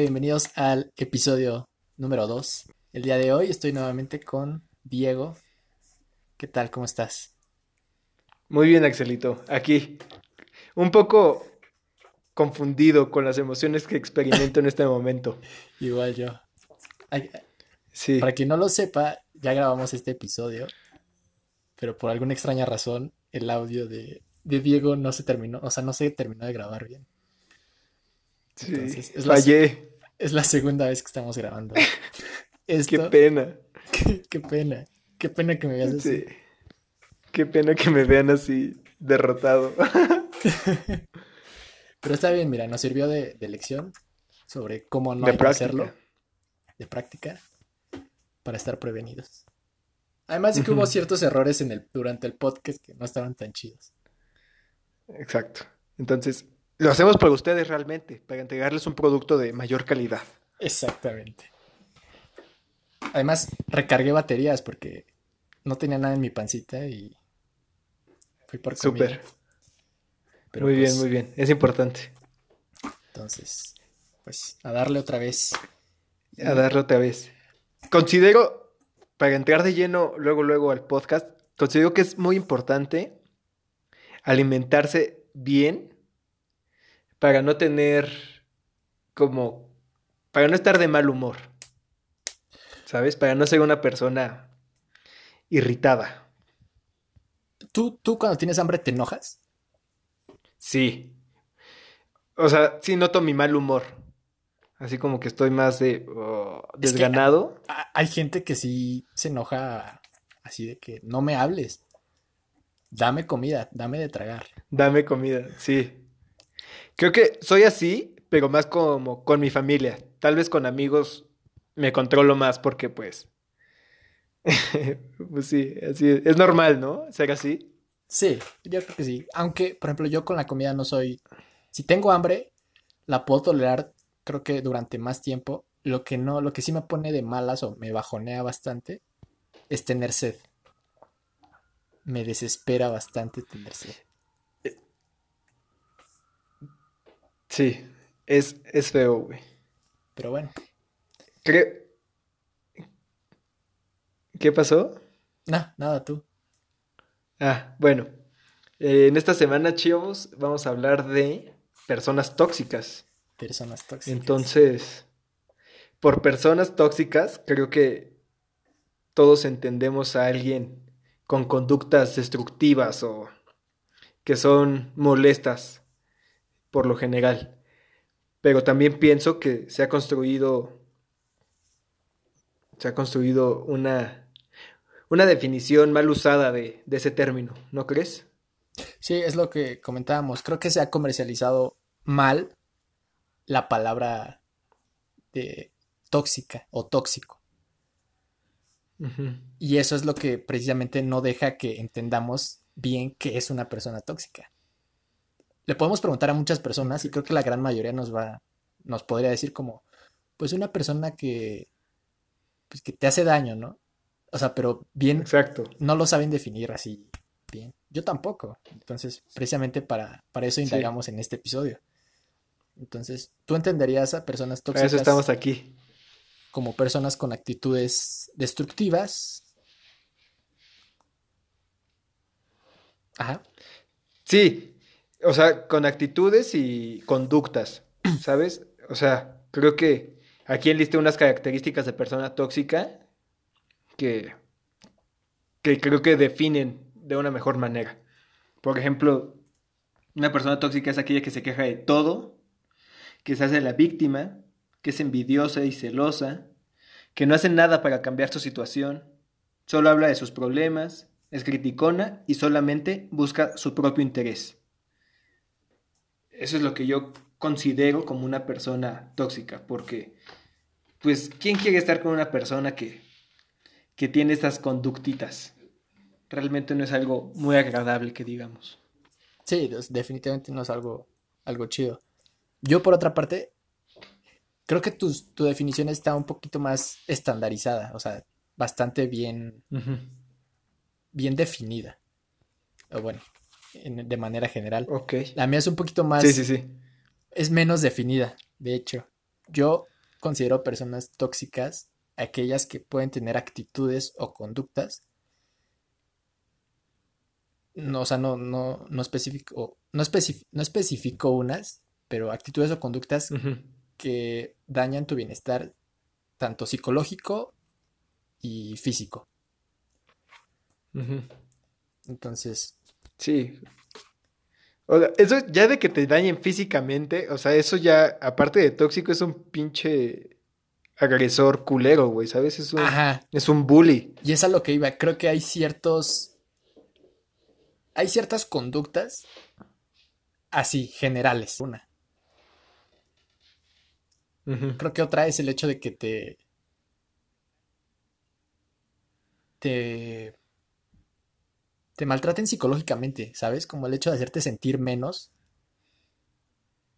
Bienvenidos al episodio número 2. El día de hoy estoy nuevamente con Diego. ¿Qué tal? ¿Cómo estás? Muy bien, Axelito. Aquí. Un poco confundido con las emociones que experimento en este momento. Igual yo. Sí. Para quien no lo sepa, ya grabamos este episodio, pero por alguna extraña razón el audio de, de Diego no se terminó, o sea, no se terminó de grabar bien. Sí. Entonces, es la- Fallé. Es la segunda vez que estamos grabando. Qué pena. qué, qué pena, qué pena que me veas así. Sí. Qué pena que me vean así derrotado. Pero está bien, mira, nos sirvió de, de lección sobre cómo no De hay que práctica. hacerlo, de práctica, para estar prevenidos. Además de que hubo ciertos errores en el, durante el podcast que no estaban tan chidos. Exacto. Entonces, lo hacemos por ustedes realmente, para entregarles un producto de mayor calidad. Exactamente. Además, recargué baterías porque no tenía nada en mi pancita y fui por comida. Súper. Pero muy pues, bien, muy bien. Es importante. Entonces, pues a darle otra vez. A darle otra vez. Considero, para entrar de lleno luego, luego al podcast, considero que es muy importante alimentarse bien para no tener como, para no estar de mal humor, ¿sabes? Para no ser una persona irritada. ¿Tú, tú cuando tienes hambre te enojas? Sí. O sea, sí noto mi mal humor. Así como que estoy más de oh, Es que- desganado. A- Hay gente que sí se enoja así de que no me hables. Dame comida, dame de tragar. Dame comida, sí. Creo que soy así, pero más como con mi familia. Tal vez con amigos me controlo más porque pues... pues sí, así es. Es normal, ¿no? Ser así. Sí, yo creo que sí. Aunque, por ejemplo, yo con la comida no soy. Si tengo hambre, la puedo tolerar, creo que durante más tiempo. Lo que no, lo que sí me pone de malas o me bajonea bastante es tener sed. Me desespera bastante tener sed. Sí, es, es feo, güey. Pero bueno, Creo... ¿Qué pasó? no, nada tú. Ah, bueno. Eh, en esta semana, chicos, vamos a hablar de personas tóxicas. Personas tóxicas. Entonces, por personas tóxicas, creo que todos entendemos a alguien con conductas destructivas o que son molestas por lo general. Pero también pienso que se ha construido se ha construido una una definición mal usada de, de ese término, ¿no crees? Sí, es lo que comentábamos. Creo que se ha comercializado mal la palabra de tóxica o tóxico. Y eso es lo que precisamente no deja que entendamos bien qué es una persona tóxica. Le podemos preguntar a muchas personas y creo que la gran mayoría nos va, nos podría decir como, pues una persona que, pues que te hace daño, ¿no? O sea, pero bien, Exacto. no lo saben definir así bien. Yo tampoco. Entonces, precisamente para, para eso Sí. indagamos en este episodio. Entonces, ¿tú entenderías a personas Para eso tóxicas estamos aquí. como personas con actitudes destructivas? Ajá. Sí, o sea, con actitudes y conductas, ¿sabes? O sea, creo que aquí enlisté unas características de persona tóxica que, que creo que definen de una mejor manera. Por ejemplo, una persona tóxica es aquella que se queja de todo, que se hace la víctima, que es envidiosa y celosa, que no hace nada para cambiar su situación, solo habla de sus problemas, es criticona y solamente busca su propio interés. Eso es lo que yo considero como una persona tóxica, porque, pues, ¿quién quiere estar con una persona que, que tiene estas conductitas? Realmente no es algo muy agradable que digamos. Sí, definitivamente no es algo, algo chido. Yo, por otra parte, creo que tu, tu definición está un poquito más estandarizada, o sea, bastante bien, bien definida. O bueno, en- de manera general. Ok. La mía es un poquito más, Sí, sí, sí. es menos definida, de hecho. yo considero personas tóxicas aquellas que pueden tener actitudes o conductas. No, o sea, no, no, no especifico, no, no especifico unas, pero actitudes o conductas que dañan tu bienestar tanto psicológico y físico. Entonces. Sí. O sea, eso ya de que te dañen físicamente, o sea, eso ya, aparte de tóxico, es un pinche agresor culero, güey, ¿sabes? Es un, es un bully. Y es a lo que iba. Creo que hay ciertos. Hay ciertas conductas así, generales. Una. Creo que otra es el hecho de que te. te. Te maltraten psicológicamente, ¿sabes? Como el hecho de hacerte sentir menos.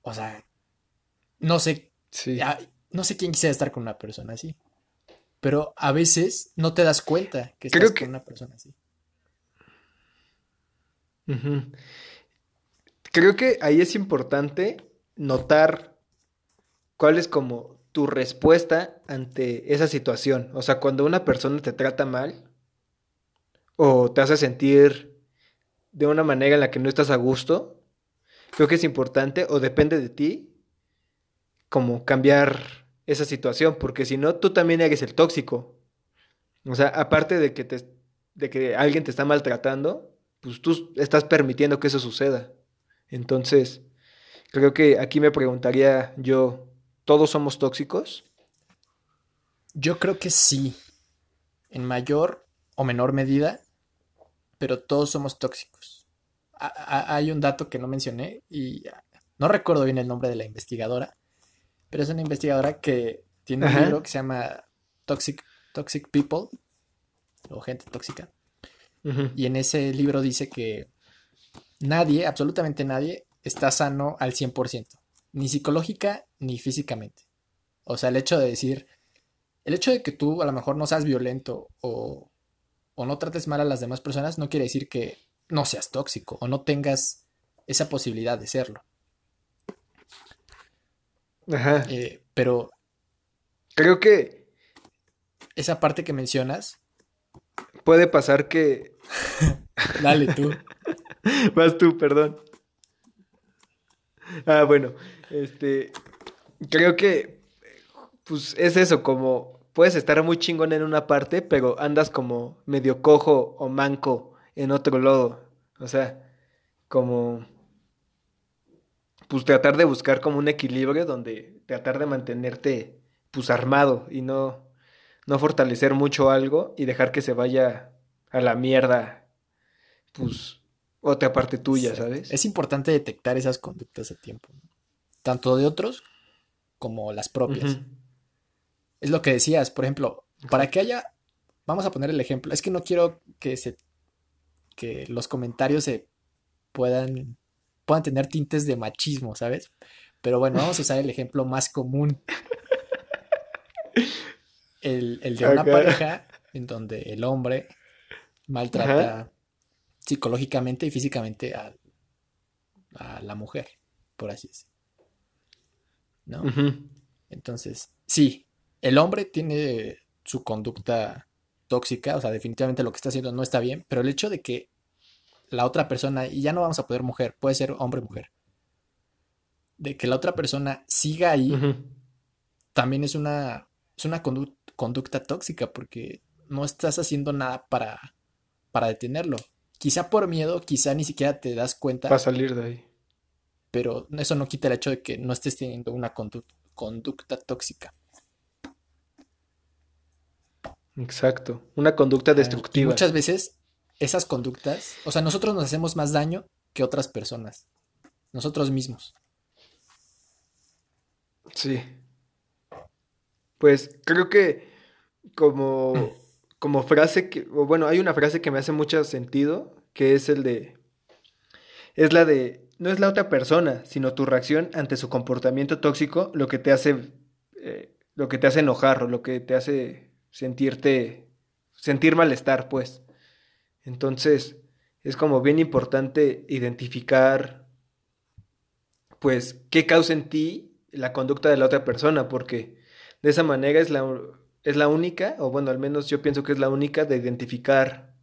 O sea, no sé. Sí. No sé quién quisiera estar con una persona así. Pero a veces no te das cuenta que estás con una persona así. Creo que ahí es importante notar cuál es como tu respuesta ante esa situación. O sea, cuando una persona te trata mal o te hace sentir de una manera en la que no estás a gusto, creo que es importante o depende de ti como cambiar esa situación, porque si no, tú también eres el tóxico. O sea, aparte de que, te, de que alguien te está maltratando, pues tú estás permitiendo que eso suceda. Entonces, creo que aquí me preguntaría yo, ¿todos somos tóxicos? Yo creo que sí, en mayor o menor medida, pero todos somos tóxicos. hay un dato que no mencioné y no recuerdo bien el nombre de la investigadora, pero es una investigadora que tiene un libro que se llama Toxic, Toxic People o gente tóxica. Y en ese libro dice que nadie, absolutamente nadie, está sano al 100%, ni psicológica ni físicamente. O sea, el hecho de decir, el hecho de que tú a lo mejor no seas violento o, o no trates mal a las demás personas no quiere decir que no seas tóxico o no tengas esa posibilidad de serlo. Ajá. Eh, pero. Creo que. Esa parte que mencionas. Puede pasar que. Dale tú. Vas tú, perdón. Ah, bueno. Este. Creo que. Pues es eso, como. Puedes estar muy chingón en una parte, pero andas como medio cojo o manco en otro lado. O sea, como pues tratar de buscar como un equilibrio donde tratar de mantenerte pues armado y no, no fortalecer mucho algo y dejar que se vaya a la mierda, pues otra parte tuya, ¿sabes? Es importante detectar esas conductas a tiempo, tanto de otros como las propias. Es lo que decías, por ejemplo, para que haya, vamos a poner el ejemplo, es que no quiero que se, que los comentarios se puedan puedan tener tintes de machismo, ¿sabes? Pero bueno, vamos a usar el ejemplo más común. El, de una pareja en donde el hombre maltrata psicológicamente y físicamente a, la mujer, por así decirlo. ¿No? Entonces, sí, el hombre tiene su conducta tóxica, o sea, definitivamente lo que está haciendo no está bien, pero el hecho de que la otra persona, y ya no vamos a poder mujer, puede ser hombre o mujer, de que la otra persona siga ahí, también es una, es una conducta tóxica porque no estás haciendo nada para, para detenerlo. Quizá por miedo, quizá ni siquiera te das cuenta. Para salir de ahí. Pero eso no quita el hecho de que no estés teniendo una conducta tóxica. Exacto, una conducta destructiva. muchas veces esas conductas, o sea, nosotros nos hacemos más daño que otras personas, nosotros mismos. Sí. Pues creo que como, como frase que, o bueno, hay una frase que me hace mucho sentido, que es el de, es la de, no es la otra persona, sino tu reacción ante su comportamiento tóxico lo que te hace, eh, lo que te hace enojar o lo que te hace sentirte, sentir malestar, pues. Entonces, es como bien importante identificar, pues, qué causa en ti la conducta de la otra persona, porque de esa manera es la, es la única, o bueno, al menos yo pienso que es la única de identificar,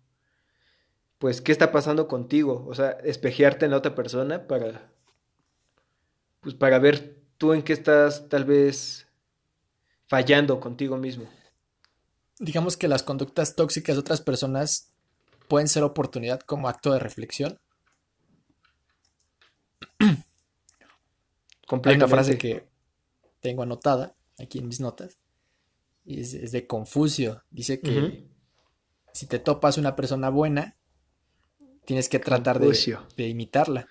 pues, qué está pasando contigo, o sea, espejearte en la otra persona para, pues, para ver tú en qué estás tal vez fallando contigo mismo. Digamos que las conductas tóxicas de otras personas pueden ser oportunidad como acto de reflexión. Hay una frase que tengo anotada aquí en mis notas. Y es, de Confucio. Dice que si te topas una persona buena, tienes que tratar de, de, imitarla.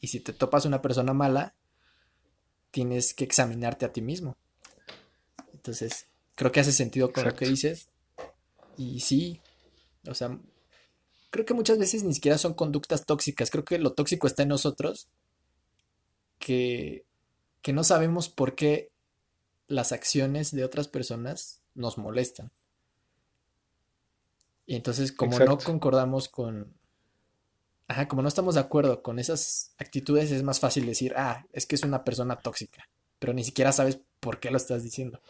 Y si te topas una persona mala, tienes que examinarte a ti mismo. Entonces, creo que hace sentido con lo que dices. Y sí, o sea, creo que muchas veces ni siquiera son conductas tóxicas. Creo que lo tóxico está en nosotros. Que, que no sabemos por qué las acciones de otras personas nos molestan. Y entonces, como no concordamos con. Ajá, como no estamos de acuerdo con esas actitudes, es más fácil decir, ah, es que es una persona tóxica. Pero ni siquiera sabes por qué lo estás diciendo.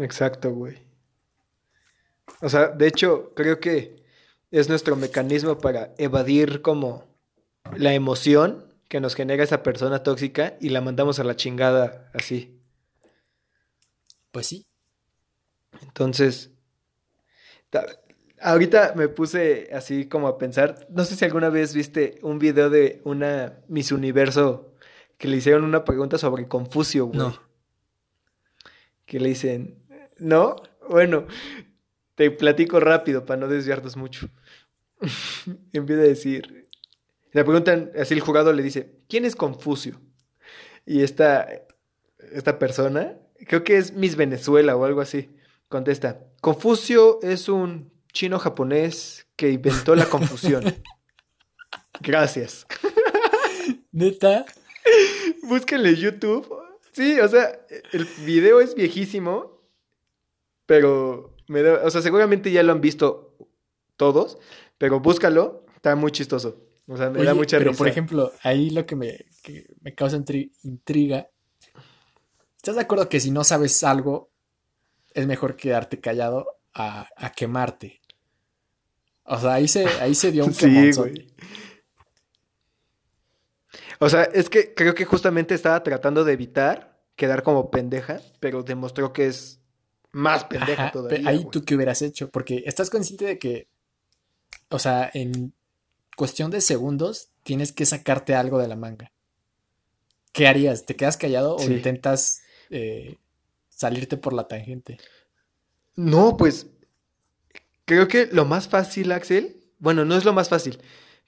Exacto, güey. O sea, de hecho, creo que es nuestro mecanismo para evadir como la emoción que nos genera esa persona tóxica y la mandamos a la chingada así. Pues sí. Entonces, ahorita me puse así como a pensar, no sé si alguna vez viste un video de una Miss Universo que le hicieron una pregunta sobre Confucio, güey. No. Que le dicen, ¿no? Bueno, te platico rápido para no desviarnos mucho. Empieza a decir. Le preguntan, así el jurado le dice, ¿quién es Confucio? Y esta, esta persona, creo que es Miss Venezuela o algo así, contesta, Confucio es un chino japonés que inventó la confusión. Gracias. ¿Neta? Búsquenle YouTube. Sí, o sea, el video es viejísimo, pero o sea, seguramente ya lo han visto todos, pero búscalo, está muy chistoso. O sea, me da mucha pero por ejemplo, ahí lo que me, me causa intriga. ¿Estás de acuerdo que si no sabes algo, es mejor quedarte callado a, quemarte? O sea, ahí se, ahí se dio un sí, güey. O sea, es que creo que justamente estaba tratando de evitar quedar como pendeja, pero demostró que es más pendeja todavía. Ahí tú qué hubieras hecho, porque estás consciente de que, o sea, en cuestión de segundos tienes que sacarte algo de la manga. ¿Qué harías? ¿Te quedas callado o intentas eh, salirte por la tangente? No, pues creo que lo más fácil, Axel, bueno, no es lo más fácil,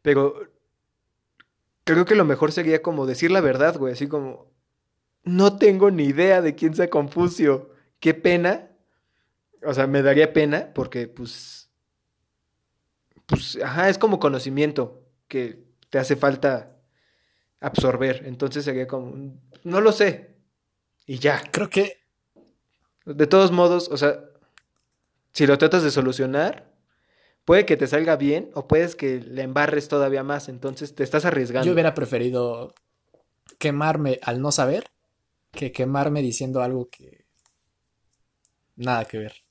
pero creo que lo mejor sería como decir la verdad, güey, así como, no tengo ni idea de quién sea Confucio, qué pena, o sea, me daría pena porque, pues, pues, ajá, es como conocimiento que te hace falta absorber. Entonces sería como, no lo sé. Y ya. Creo que... De todos modos, o sea, si lo tratas de solucionar, puede que te salga bien o puedes que le embarres todavía más. Entonces te estás arriesgando. Yo hubiera preferido quemarme al no saber que quemarme diciendo algo que nada que ver.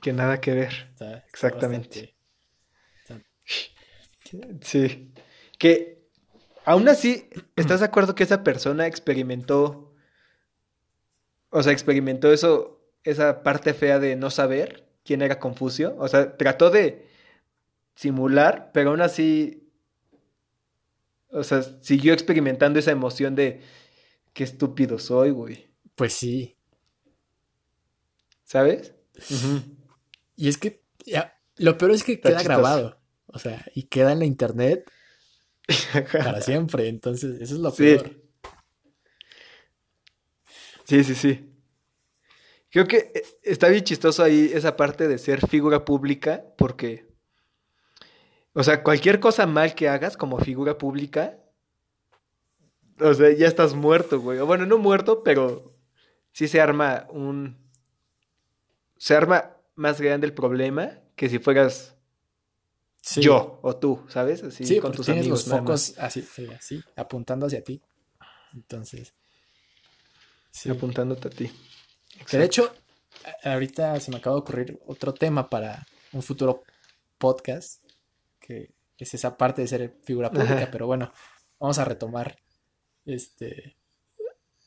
Que nada que ver. Exactamente. Sí. Que aún así, ¿estás de acuerdo que esa persona experimentó, o sea, experimentó eso, esa parte fea de no saber quién era Confucio? O sea, trató de simular, pero aún así, o sea, siguió experimentando esa emoción de qué estúpido soy, güey. Pues sí. ¿Sabes? Y es que ya, lo peor es que queda grabado. O sea, y queda en la internet para siempre. Entonces, eso es lo peor. Sí, sí, sí. Creo que eh, está bien chistoso ahí esa parte de ser figura pública, porque, o sea, cualquier cosa mal que hagas como figura pública, o sea, ya estás muerto, güey. O bueno, no muerto, pero sí se arma un... Se arma más grande el problema que si fueras yo o tú, ¿sabes? Así sí, con tus tienes amigos. los focos así, así, apuntando hacia ti. Entonces. Sí. Apuntándote a ti. Que de hecho, ahorita se me acaba de ocurrir otro tema para un futuro podcast, que es esa parte de ser figura pública, pero bueno, vamos a retomar este.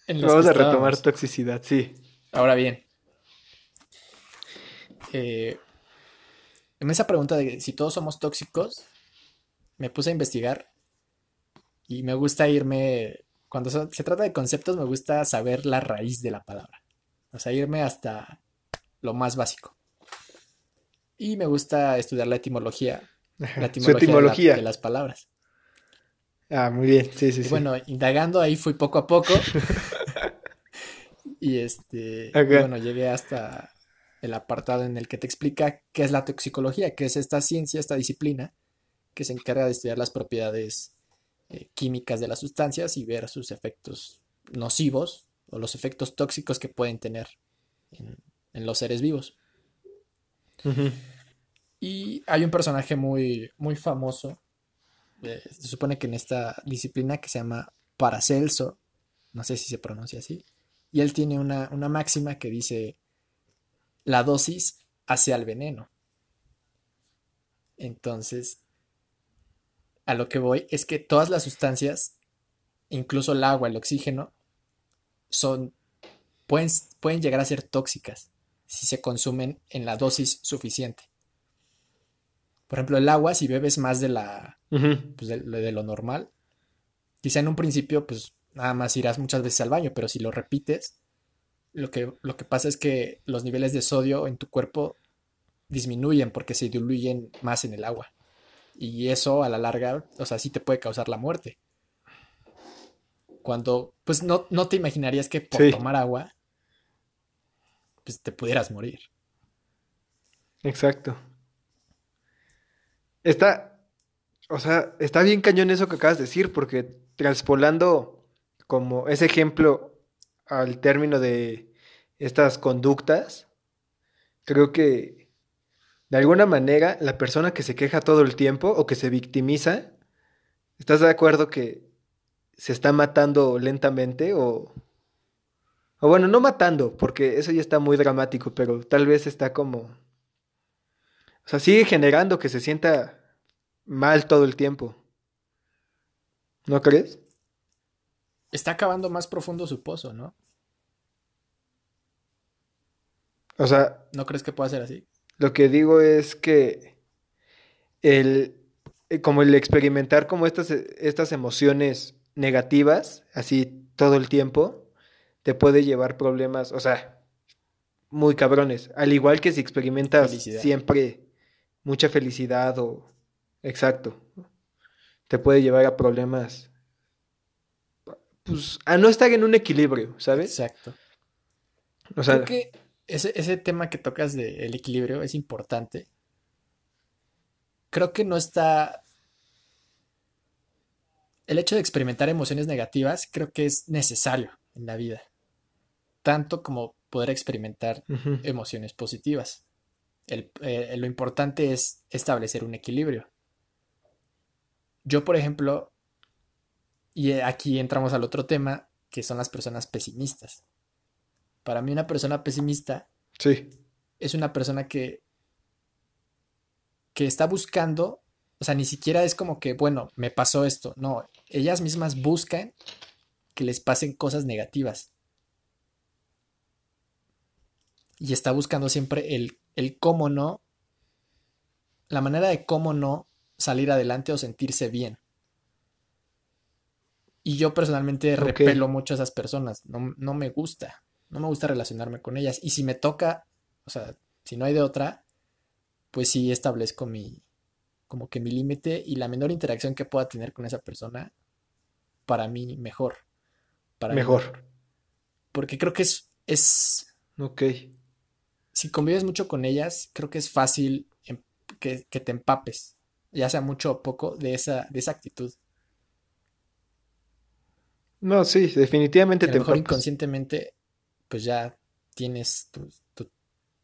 vamos a retomar toxicidad, sí. Ahora bien, eh, en esa pregunta de si todos somos tóxicos, me puse a investigar y me gusta irme, cuando se trata de conceptos, me gusta saber la raíz de la palabra. O sea, irme hasta lo más básico. Y me gusta estudiar la etimología. La etimología, De, las palabras. Ah, muy bien, sí, sí, sí. Bueno, indagando ahí fui poco a poco. y este, bueno, llegué hasta el apartado en el que te explica qué es la toxicología, qué es esta ciencia, esta disciplina que se encarga de estudiar las propiedades eh, químicas de las sustancias y ver sus efectos nocivos o los efectos tóxicos que pueden tener en, los seres vivos. Y hay un personaje muy, muy famoso, eh, se supone que en esta disciplina que se llama Paracelso, no sé si se pronuncia así, y él tiene una, una máxima que dice, la dosis hace al veneno. Entonces, a lo que voy es que todas las sustancias, incluso el agua, el oxígeno, son, pueden, pueden llegar a ser tóxicas si se consumen en la dosis suficiente. Por ejemplo, el agua, si bebes más de la pues, de, lo normal, quizá en un principio, pues nada más irás muchas veces al baño, pero si lo repites, lo que, lo que pasa es que los niveles de sodio en tu cuerpo disminuyen porque se diluyen más en el agua. Y eso a la larga, o sea, sí te puede causar la muerte. Cuando, pues no, no te imaginarías que por tomar agua, pues te pudieras morir. Exacto. Está, o sea, está bien cañón eso que acabas de decir, porque transpolando como ese ejemplo al término de estas conductas, creo que de alguna manera la persona que se queja todo el tiempo o que se victimiza, ¿estás de acuerdo que se está matando lentamente o... O bueno, no matando, porque eso ya está muy dramático, pero tal vez está como... O sea, sigue generando que se sienta mal todo el tiempo. ¿No crees? Está acabando más profundo su pozo, ¿no? O sea. ¿No crees que pueda ser así? Lo que digo es que el. Eh, como el experimentar como estas, estas emociones negativas, así todo el tiempo, te puede llevar problemas, o sea, muy cabrones. Al igual que si experimentas siempre mucha felicidad o. Exacto. Te puede llevar a problemas. Pues a no estar en un equilibrio, ¿sabes? Exacto. O sea. Creo que ese, tema que tocas del equilibrio es importante. Creo que no está. El hecho de experimentar emociones negativas creo que es necesario en la vida. Tanto como poder experimentar emociones positivas. Eh, lo importante es establecer un equilibrio. Yo, por ejemplo, y aquí entramos al otro tema, que son las personas pesimistas. Para mí una persona pesimista sí. es una persona que, que está buscando, o sea, ni siquiera es como que, bueno, me pasó esto, no, ellas mismas buscan que les pasen cosas negativas. Y está buscando siempre el, el cómo no, la manera de cómo no salir adelante o sentirse bien. Y yo personalmente repelo mucho a esas personas, no, no me gusta no me gusta relacionarme con ellas. Y si me toca, o sea, si no hay de otra, pues sí establezco mi, como que mi límite y la menor interacción que pueda tener con esa persona, para mí mejor. Para mejor. Porque creo que es, es... Ok. Si convives mucho con ellas, creo que es fácil em, que, te empapes, ya sea mucho o poco, de esa, de esa actitud. No, sí, definitivamente te mejor inconscientemente pues ya tienes tu,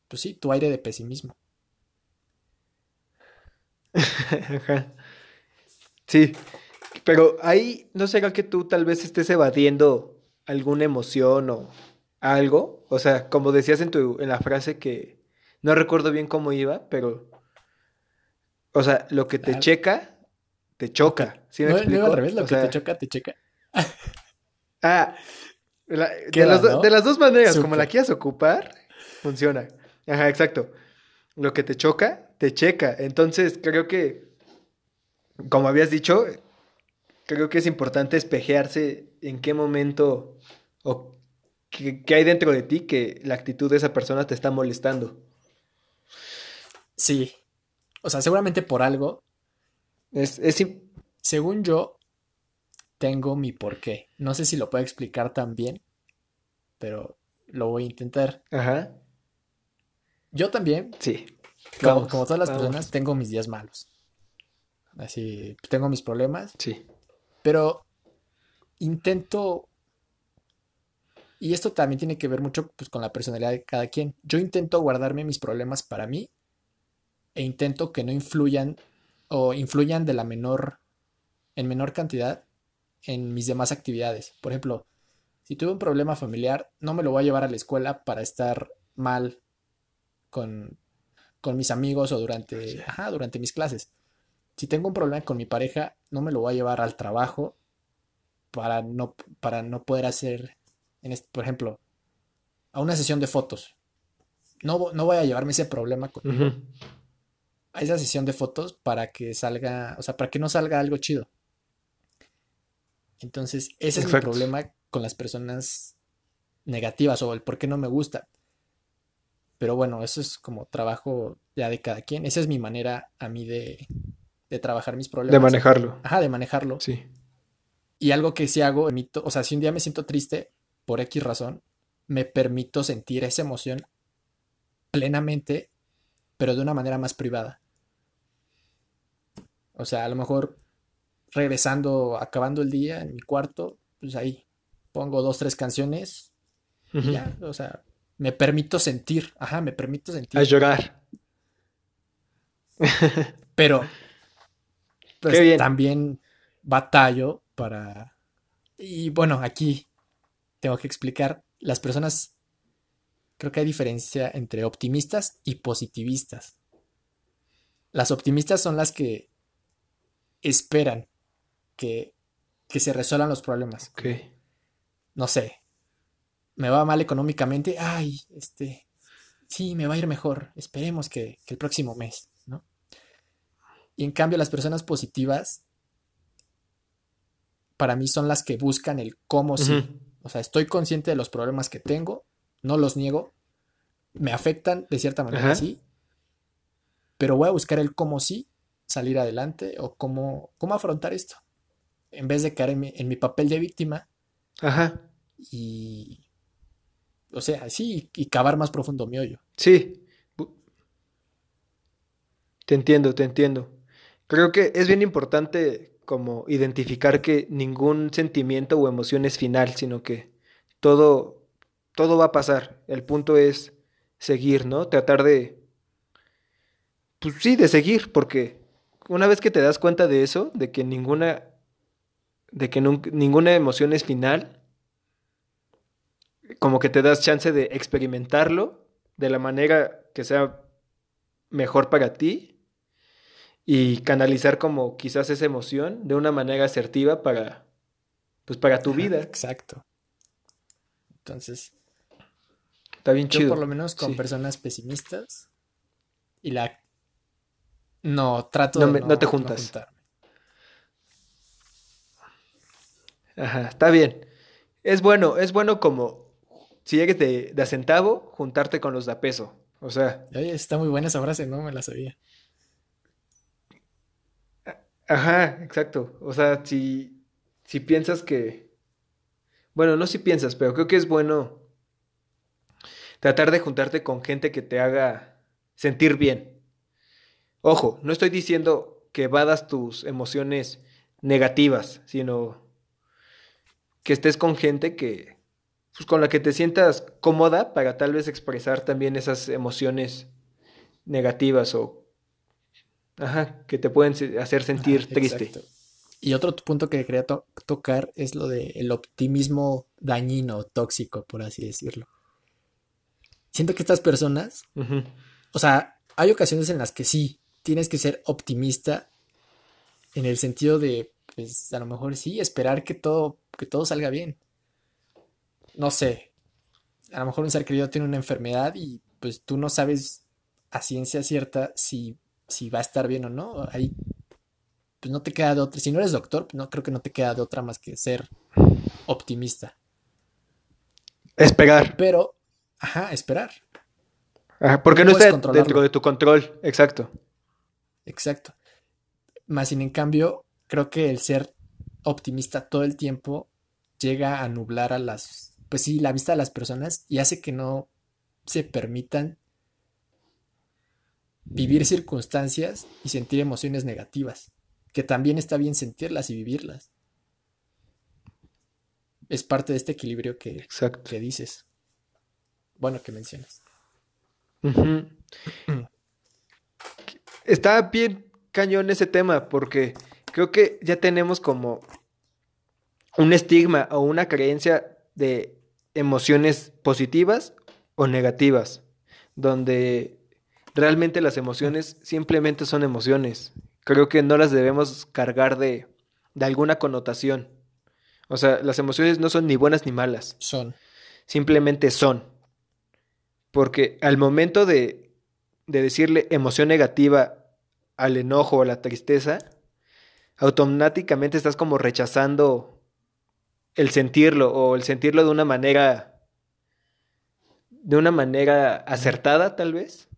pues sí, tu aire de pesimismo. Ajá. Sí, pero ahí no será que tú tal vez estés evadiendo alguna emoción o algo, o sea, como decías en tu en la frase que no recuerdo bien cómo iba, pero o sea, lo que te Ah. checa te choca, ¿sí me no, no explico? iba al revés, lo O que sea, te choca, te checa. Ah, la- de, las do- ¿no? de las dos maneras, como la quieras ocupar, funciona. Ajá, exacto. Lo que te choca, te checa. Entonces, creo que, como habías dicho, creo que es importante espejearse en qué momento o qué, qué hay dentro de ti que la actitud de esa persona te está molestando. Sí. O sea, seguramente por algo, Es, según yo, tengo mi porqué. No sé si lo puedo explicar tan bien, pero lo voy a intentar. Ajá, Yo también, sí. como, Vamos, como todas las vamos. personas, tengo mis días malos. Así, tengo mis problemas, Sí. pero intento, y esto también tiene que ver mucho pues, con la personalidad de cada quien. Yo intento guardarme mis problemas para mí e intento que no influyan o influyan de la menor, en menor cantidad en mis demás actividades. Por ejemplo, si tuve un problema familiar, no me lo voy a llevar a la escuela para estar mal con, con mis amigos o durante, ajá, durante mis clases. Si tengo un problema con mi pareja, no me lo voy a llevar al trabajo para no, para no poder hacer, en este- por ejemplo, a una sesión de fotos. No, no voy a llevarme ese problema conmigo a esa sesión de fotos para que salga, o sea, para que no salga algo chido. Entonces, ese es mi problema con las personas negativas o el por qué no me gusta. Pero bueno, eso es como trabajo ya de cada quien. Esa es mi manera a mí de, de trabajar mis De problemas. manejarlo. Ajá, de manejarlo. Sí. Y algo que sí hago, emito, o sea, si un día me siento triste por X razón, me permito sentir esa emoción plenamente, pero de una manera más privada. O sea, a lo mejor regresando, acabando el día en mi cuarto, pues ahí pongo dos, tres canciones y ya, o sea, me permito sentir, ajá, me permito A sentir, llorar. pero pues también batallo para... Y bueno, aquí tengo que explicar, las personas, creo que hay diferencia entre optimistas y positivistas. Las optimistas son las que esperan que, que se resuelvan los problemas. No sé, me va mal económicamente, ay, este, sí, me va a ir mejor, esperemos que, que el próximo mes, ¿no? Y en cambio las personas positivas, para mí son las que buscan el cómo sí. Ujú. O sea, estoy consciente de los problemas que tengo, no los niego, me afectan de cierta manera, Ajá. sí, pero voy a buscar el cómo sí salir adelante o cómo, cómo afrontar esto. En vez de caer en mi, en mi papel de víctima Ajá. y, o sea, sí, y cavar más profundo mi hoyo. Sí. Te entiendo, te entiendo. Creo que es bien importante como identificar que ningún sentimiento o emoción es final, sino que todo, todo va a pasar. El punto es seguir, ¿no? Tratar de, pues sí, de seguir, porque una vez que te das cuenta de eso, de que ninguna, de que ninguna emoción es final, como que te das chance de experimentarlo de la manera que sea mejor para ti y canalizar como quizás esa emoción de una manera asertiva para pues para tu vida. Exacto. Entonces, Está bien yo chido. por lo menos con Sí. personas pesimistas y la... No, trato No de no te juntas. Ajá, está bien. Es bueno, es bueno como si eres de, de a centavo, juntarte con los de a peso. O sea, Oye, está muy buena esa frase, no me la sabía. ajá, exacto. O sea, si, si piensas que, bueno, no si piensas, pero creo que es bueno tratar de juntarte con gente que te haga sentir bien. Ojo, no estoy diciendo que evadas tus emociones negativas, sino que estés con gente que, pues, con la que te sientas cómoda para tal vez expresar también esas emociones negativas o Ajá, que te pueden hacer sentir triste. Y otro punto que quería tocar es lo del optimismo dañino, tóxico, por así decirlo. Siento que estas personas, o sea, hay ocasiones en las que sí, tienes que ser optimista en el sentido de, pues, a lo mejor sí, esperar que todo, que todo salga bien. No sé, a lo mejor un ser querido tiene una enfermedad y pues tú no sabes a ciencia cierta si, si va a estar bien o no. Ahí pues no te queda de otra. Si no eres doctor, pues no creo que no te queda de otra más que ser optimista. Esperar. Pero, ajá, esperar. Ajá, porque no, está dentro de tu control, exacto. Exacto. Más sin en cambio, creo que el ser optimista todo el tiempo llega a nublar a las, pues sí, la vista de las personas y hace que no se permitan vivir circunstancias y sentir emociones negativas, que también está bien sentirlas y vivirlas. Es parte de este equilibrio que, que dices. Bueno, que mencionas. Está bien cañón ese tema porque creo que ya tenemos como un estigma o una creencia de emociones positivas o negativas, donde realmente las emociones simplemente son emociones. Creo que no las debemos cargar de, de alguna connotación. O sea, las emociones no son ni buenas ni malas. Son. Simplemente son. Porque al momento de, de decirle emoción negativa al enojo o a la tristeza, automáticamente estás como rechazando el sentirlo o el sentirlo de una manera de una manera acertada tal vez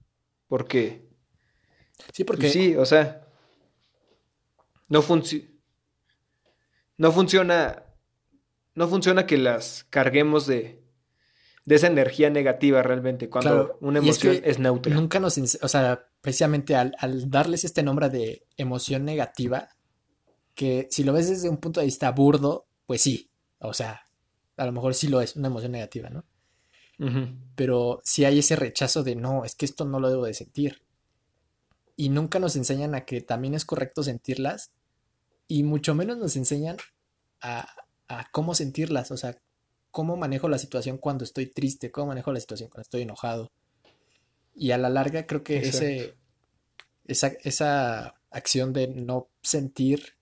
porque sí porque pues sí o sea no funciona no funciona no funciona que las carguemos de de esa energía negativa realmente cuando una emoción es, neutra. nunca nos o sea precisamente al, al darles este nombre de emoción negativa que si lo ves desde un punto de vista burdo pues sí o sea, a lo mejor sí lo es, una emoción negativa, ¿no? Pero si hay ese rechazo de no, es que esto no lo debo de sentir. Y nunca nos enseñan a que también es correcto sentirlas y mucho menos nos enseñan a, cómo sentirlas, o sea, cómo manejo la situación cuando estoy triste, cómo manejo la situación cuando estoy enojado. Y a la larga creo que ese, esa, esa acción de no sentir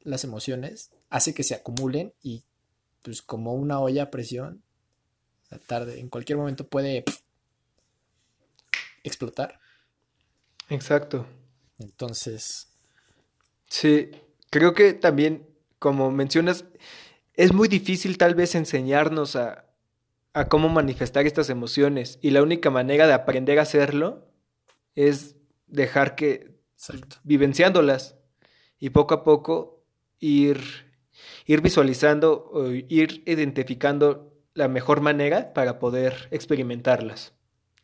las emociones hace que se acumulen y pues como una olla a presión, la tarde, en cualquier momento puede explotar. Exacto. Entonces. Sí, creo que también, como mencionas, es muy difícil tal vez enseñarnos a, a cómo manifestar estas emociones y la única manera de aprender a hacerlo es dejar que vivenciándolas y poco a poco ir ir visualizando, o ir identificando la mejor manera para poder experimentarlas.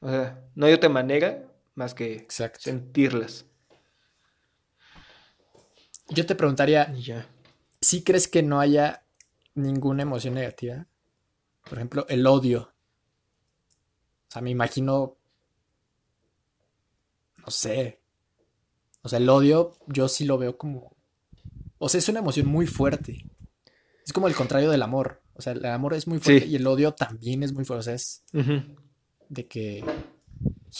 O sea, no hay otra manera más que sentirlas. Yo te preguntaría, ya. ¿sí crees que no haya ninguna emoción negativa? Por ejemplo, el odio. O sea, me imagino, no sé. O sea, el odio yo sí lo veo como... O sea, es una emoción muy fuerte. Es como el contrario del amor. O sea, el amor es muy fuerte y el odio también es muy fuerte. O sea, es de que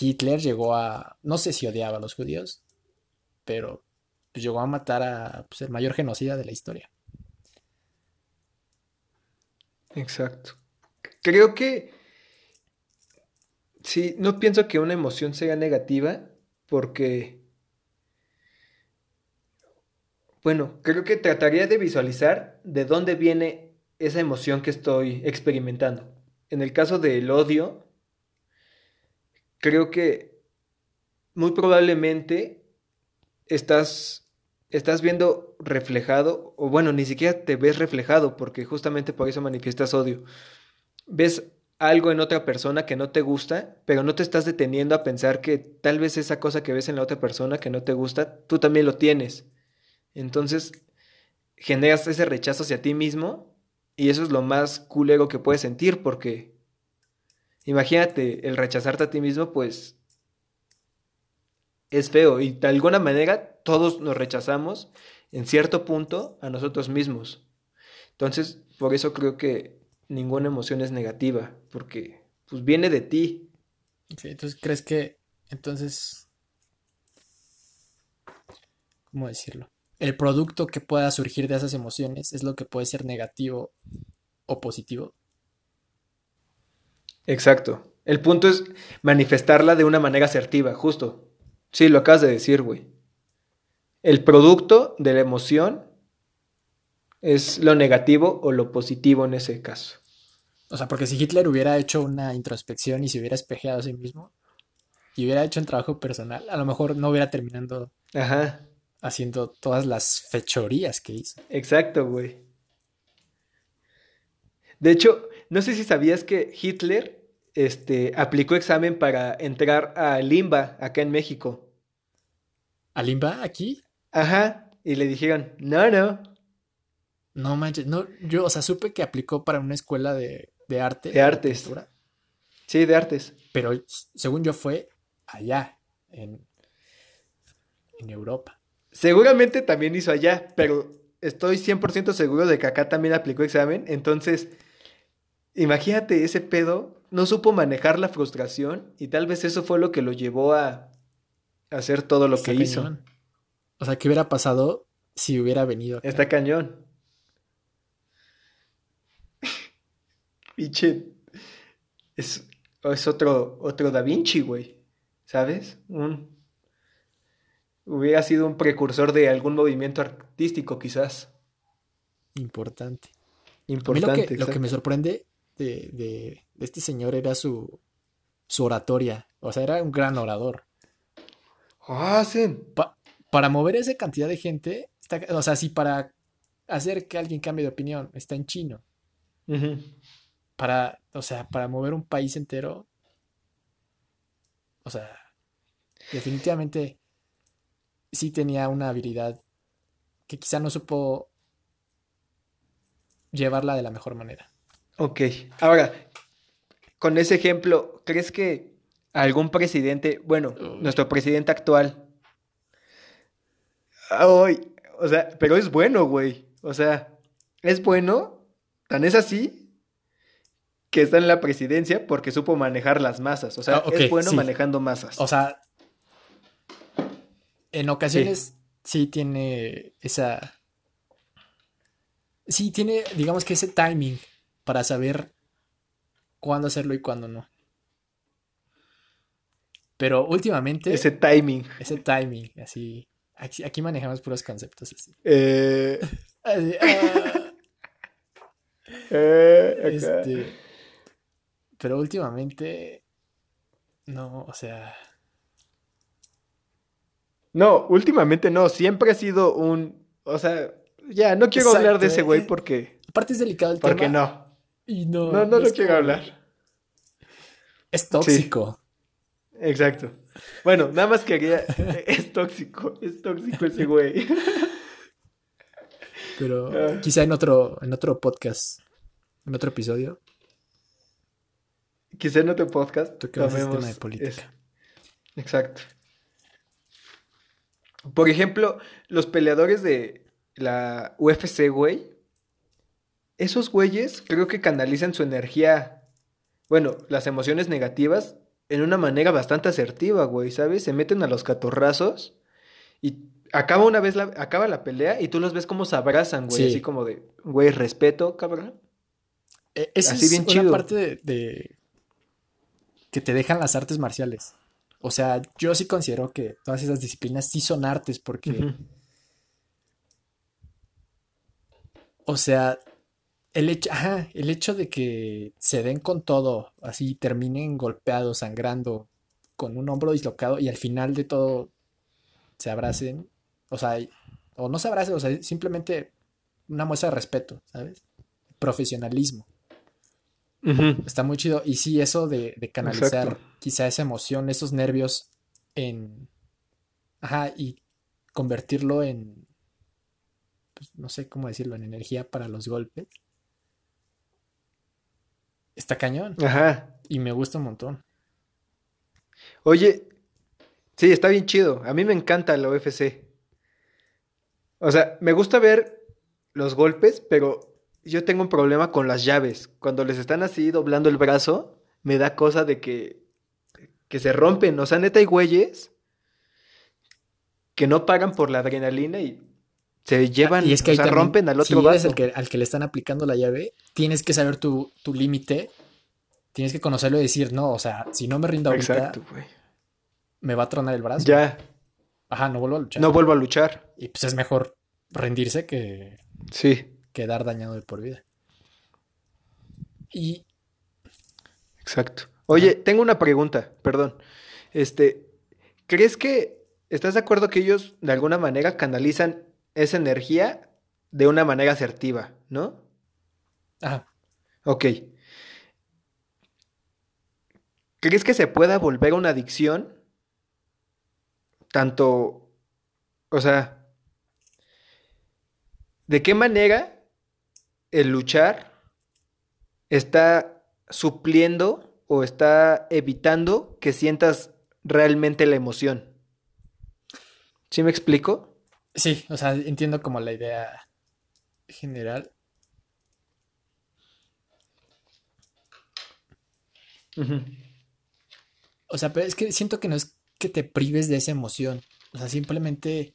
Hitler llegó a. No sé si odiaba a los judíos, pero pues, llegó a matar a pues, el mayor genocida de la historia. Exacto. Creo que. Sí, no pienso que una emoción sea negativa porque bueno, creo que trataría de visualizar de dónde viene esa emoción que estoy experimentando. En el caso del odio, creo que muy probablemente estás, estás viendo reflejado, o bueno, ni siquiera te ves reflejado, porque justamente por eso manifiestas odio. Ves algo en otra persona que no te gusta, pero no te estás deteniendo a pensar que tal vez esa cosa que ves en la otra persona que no te gusta, tú también lo tienes. Entonces, generas ese rechazo hacia ti mismo y eso es lo más culero que puedes sentir porque imagínate el rechazarte a ti mismo, pues es feo y de alguna manera todos nos rechazamos en cierto punto a nosotros mismos. Entonces, por eso creo que ninguna emoción es negativa, porque pues viene de ti. entonces, ¿crees que entonces ¿cómo decirlo? El producto que pueda surgir de esas emociones es lo que puede ser negativo o positivo. Exacto. El punto es manifestarla de una manera asertiva, justo. Sí, lo acabas de decir, güey. El producto de la emoción es lo negativo o lo positivo en ese caso. O sea, porque si Hitler hubiera hecho una introspección y se hubiera espejeado a sí mismo y hubiera hecho un trabajo personal, a lo mejor no hubiera terminando haciendo todas las fechorías que hizo. Exacto, güey. De hecho, no sé si sabías que Hitler este, aplicó examen para entrar a Limba, acá en México. ¿A Limba, aquí? Ajá, y le dijeron, no, no. No manches, no, yo, o sea, supe que aplicó para una escuela de, de arte. De artes. sí, de artes. Pero según yo fue allá, en, en Europa. Seguramente también hizo allá, pero estoy 100% seguro de que acá también aplicó examen. Entonces, imagínate ese pedo no supo manejar la frustración y tal vez eso fue lo que lo llevó a, hacer todo lo que hizo. O sea, ¿qué hubiera pasado si hubiera venido? Acá? Está cañón. Piche. Es, es otro, otro Da Vinci, güey. ¿Sabes? Un, hubiera sido un precursor de algún movimiento artístico, quizás. Importante. Importante. lo que me sorprende de, este señor era su, su oratoria. O sea, era un gran orador. Ah, sí. para mover esa cantidad de gente, o sea, si para hacer que alguien cambie de opinión está en chino. Para, o sea, para mover un país entero. O sea, definitivamente sí tenía una habilidad que quizá no supo llevarla de la mejor manera. Ok, ahora, con ese ejemplo, ¿crees que algún presidente, bueno, nuestro presidente actual, hoy, o sea, pero es bueno, güey, o sea, es bueno, tan es así que está en la presidencia porque supo manejar las masas, o sea, ah, es bueno manejando masas. O sea, en ocasiones sí tiene esa... Sí, tiene, digamos que ese timing para saber cuándo hacerlo y cuándo no. Pero últimamente. Ese timing. Ese timing, así. Aquí, manejamos puros conceptos así. Eh... Ah. eh este, pero últimamente. No, o sea. No, últimamente no. Siempre ha sido un. O sea, ya, no quiero hablar de ese güey eh, porque. Aparte es delicado el tema. Porque no no, no, no lo quiero hablar. Es tóxico. Exacto. Bueno, nada más quería. Es tóxico, es tóxico ese güey. Pero ah. quizá en otro, en otro podcast, en otro episodio. Quizá en otro podcast. De política. Exacto. Por ejemplo, los peleadores de la UFC, güey, esos güeyes creo que canalizan su energía, bueno, las emociones negativas en una manera bastante asertiva, güey, ¿sabes? Se meten a los catorrazos y acaba una vez la, acaba la pelea y tú los ves como se abrazan, güey, así como de, güey, respeto, cabrón. E, así es bien chido. parte de, que te dejan las artes marciales. O sea, yo sí considero que todas esas disciplinas sí son artes porque... O sea, el hecho, el hecho de que se den con todo, así terminen golpeados, sangrando, con un hombro dislocado y al final de todo se abracen, o sea, o no se abracen, o sea, simplemente una muestra de respeto, ¿sabes? Profesionalismo. Está muy chido. Y sí, eso de, canalizar quizá esa emoción, esos nervios en... Ajá, y convertirlo en... Pues, no sé cómo decirlo, en energía para los golpes Está cañón. Ajá. Y me gusta un montón. Oye, Sí, está bien chido. A mí me encanta la UFC. O sea, me gusta ver los golpes, pero yo tengo un problema con las llaves. Cuando les están así doblando el brazo, me da cosa de que, que se rompen. O sea, neta hay güeyes que no pagan por la adrenalina y se llevan, Y es que o ahí sea, también, rompen al otro si vaso. que, al que le están aplicando la llave, tienes que saber tu, tu límite, tienes que conocerlo y decir, no, o sea, si no me rindo ahorita, Exacto, güey. me va a tronar el brazo. Ya, Ajá, no vuelvo a luchar. no vuelvo a luchar. Y pues es mejor rendirse que Sí, quedar dañado de por vida. Y exacto. Oye, tengo una pregunta, perdón. Este, ¿crees que estás de acuerdo que ellos de alguna manera canalizan esa energía de una manera asertiva, ¿no? ajá, Ok. ¿Crees que se pueda volver una adicción? Tanto, o sea, ¿de qué manera el luchar está supliendo o está evitando que sientas realmente la emoción? ¿Sí me explico? sí, o sea, entiendo como la idea general. O sea, pero es que siento que no es que te prives de esa emoción. O sea, simplemente.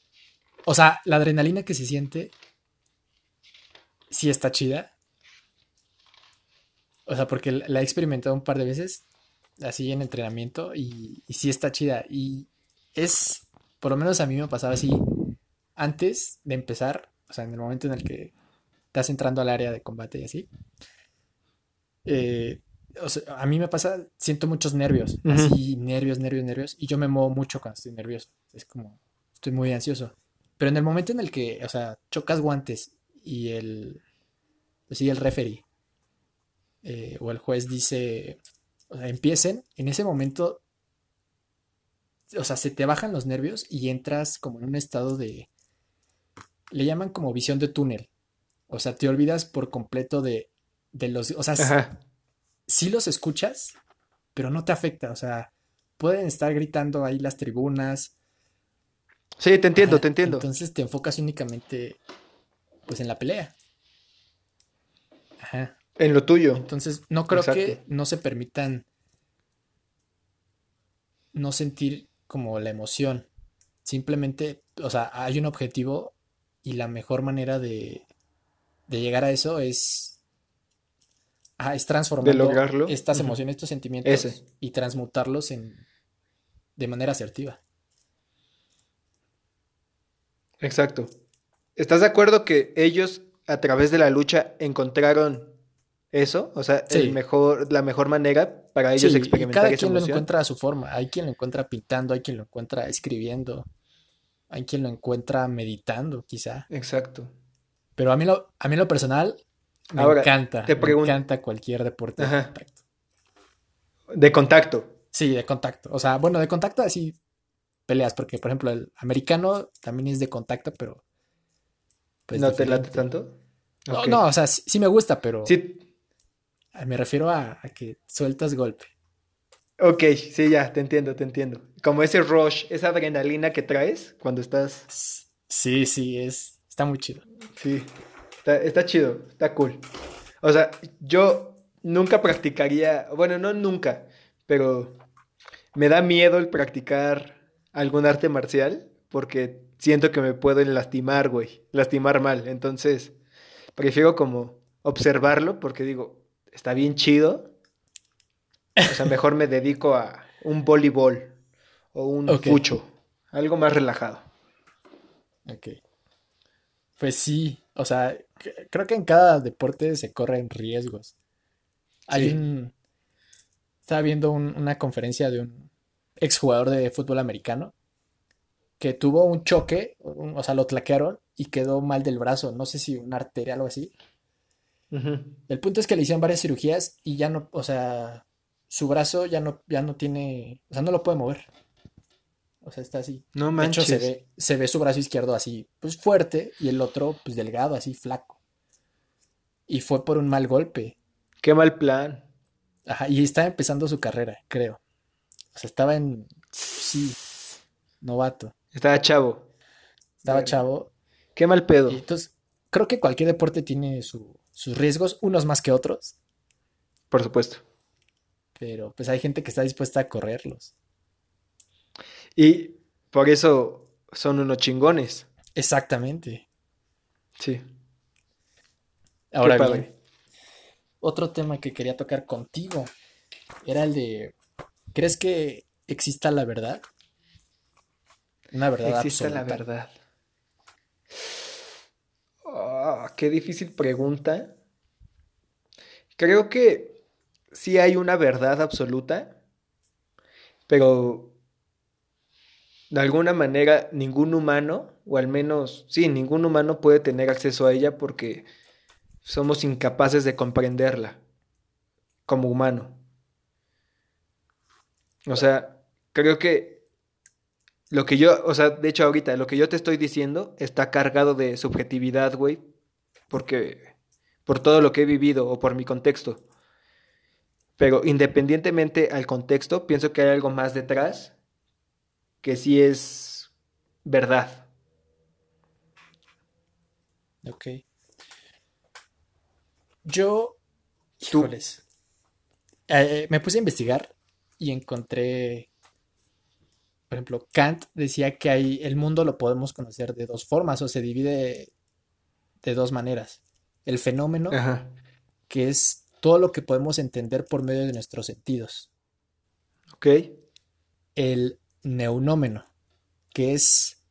O sea, la adrenalina que se siente. Sí está chida. O sea, porque la he experimentado un par de veces. Así en entrenamiento. Y, y sí está chida. Y es. Por lo menos a mí me pasaba así. Antes de empezar. O sea, en el momento en el que estás entrando al área de combate y así. eh, o sea, a mí me pasa, siento muchos nervios, así nervios, nervios, nervios, y yo me muevo mucho cuando estoy nervioso, es como, estoy muy ansioso. Pero en el momento en el que, o sea, chocas guantes y el, pues el referee eh, o el juez dice, o sea, empiecen, en ese momento, o sea, se te bajan los nervios y entras como en un estado de, le llaman como visión de túnel, o sea, te olvidas por completo de, de los, o sea, sí los escuchas, pero no te afecta. O sea, pueden estar gritando ahí las tribunas. Sí, te entiendo, Ajá, te entiendo. Entonces te enfocas únicamente, pues, en la pelea. Ajá. En lo tuyo. Entonces, no creo que no se permitan no sentir como la emoción. Simplemente, o sea, hay un objetivo y la mejor manera de, de llegar a eso es, ajá, es lograrlo. estas emociones, estos sentimientos Ese. y transmutarlos en, de manera asertiva. Exacto. ¿Estás de acuerdo que ellos a través de la lucha encontraron eso? O sea, el mejor, la mejor manera para ellos Sí, y experimentar cada esa quien lo encuentra a su forma. Hay quien lo encuentra pintando, hay quien lo encuentra escribiendo, hay quien lo encuentra meditando, quizá. Exacto. Pero a mí lo, a mí lo personal me Ahora, encanta, te me encanta cualquier deporte de contacto. De contacto. Sí, de contacto. O sea, bueno, de contacto así peleas, porque por ejemplo el americano también es de contacto, pero pues ¿No te late tanto? No, no, o sea, sí, sí me gusta, pero Sí, me refiero a, a que sueltas golpe. ok, sí, ya, te entiendo, te entiendo. Como ese rush, esa adrenalina que traes cuando estás... Sí, sí, es, está muy chido. Sí, está, está chido, está cool. O sea, yo nunca practicaría, bueno, no nunca, pero me da miedo el practicar algún arte marcial porque siento que me pueden lastimar, güey, lastimar mal. Entonces, prefiero como observarlo porque digo, está bien chido. O sea, mejor me dedico a un voleibol o un Ok. fucho, algo más relajado. Ok. Pues sí, o sea, creo que en cada deporte se corren riesgos. Hay Sí. un... Estaba viendo un- una conferencia de un exjugador de fútbol americano que tuvo un choque, un- o sea, lo tlaquearon y quedó mal del brazo, no sé si una arteria o algo así. Ujú. El punto es que le hicieron varias cirugías y ya no, o sea, su brazo ya no, ya no tiene, o sea, no lo puede mover. O sea, está así. No De hecho, se manches. ve, se ve su brazo izquierdo así, pues fuerte, y el otro, pues delgado, así flaco. Y fue por un mal golpe. Qué mal plan. Ajá, y estaba empezando su carrera, creo. O sea, estaba en, sí, novato. Estaba chavo. Estaba chavo. Qué mal pedo. Y entonces, creo que cualquier deporte tiene su- sus riesgos, unos más que otros, Por supuesto. pero pues hay gente que está dispuesta a correrlos. Y por eso son unos chingones. Exactamente. Sí. Ahora bien, otro tema que quería tocar contigo era el de, ¿crees que exista la verdad? Una verdad Existe la verdad. Ah, qué difícil pregunta. Creo que sí hay una verdad absoluta, pero de alguna manera ningún humano, o al menos, sí, ningún humano puede tener acceso a ella porque somos incapaces de comprenderla como humano. O sea, creo que lo que yo, o sea, de hecho ahorita, lo que yo te estoy diciendo está cargado de subjetividad, güey, porque por todo lo que he vivido o por mi contexto. Pero independientemente al contexto, pienso que hay algo más detrás que sí es verdad. Ok. Yo, Tú. híjoles, eh, me puse a investigar y encontré, por ejemplo, Kant decía que hay, el mundo lo podemos conocer de dos formas o se divide de dos maneras. El fenómeno, Ajá. que es todo lo que podemos entender por medio de nuestros sentidos. ¿Ok? El neunómeno, que es,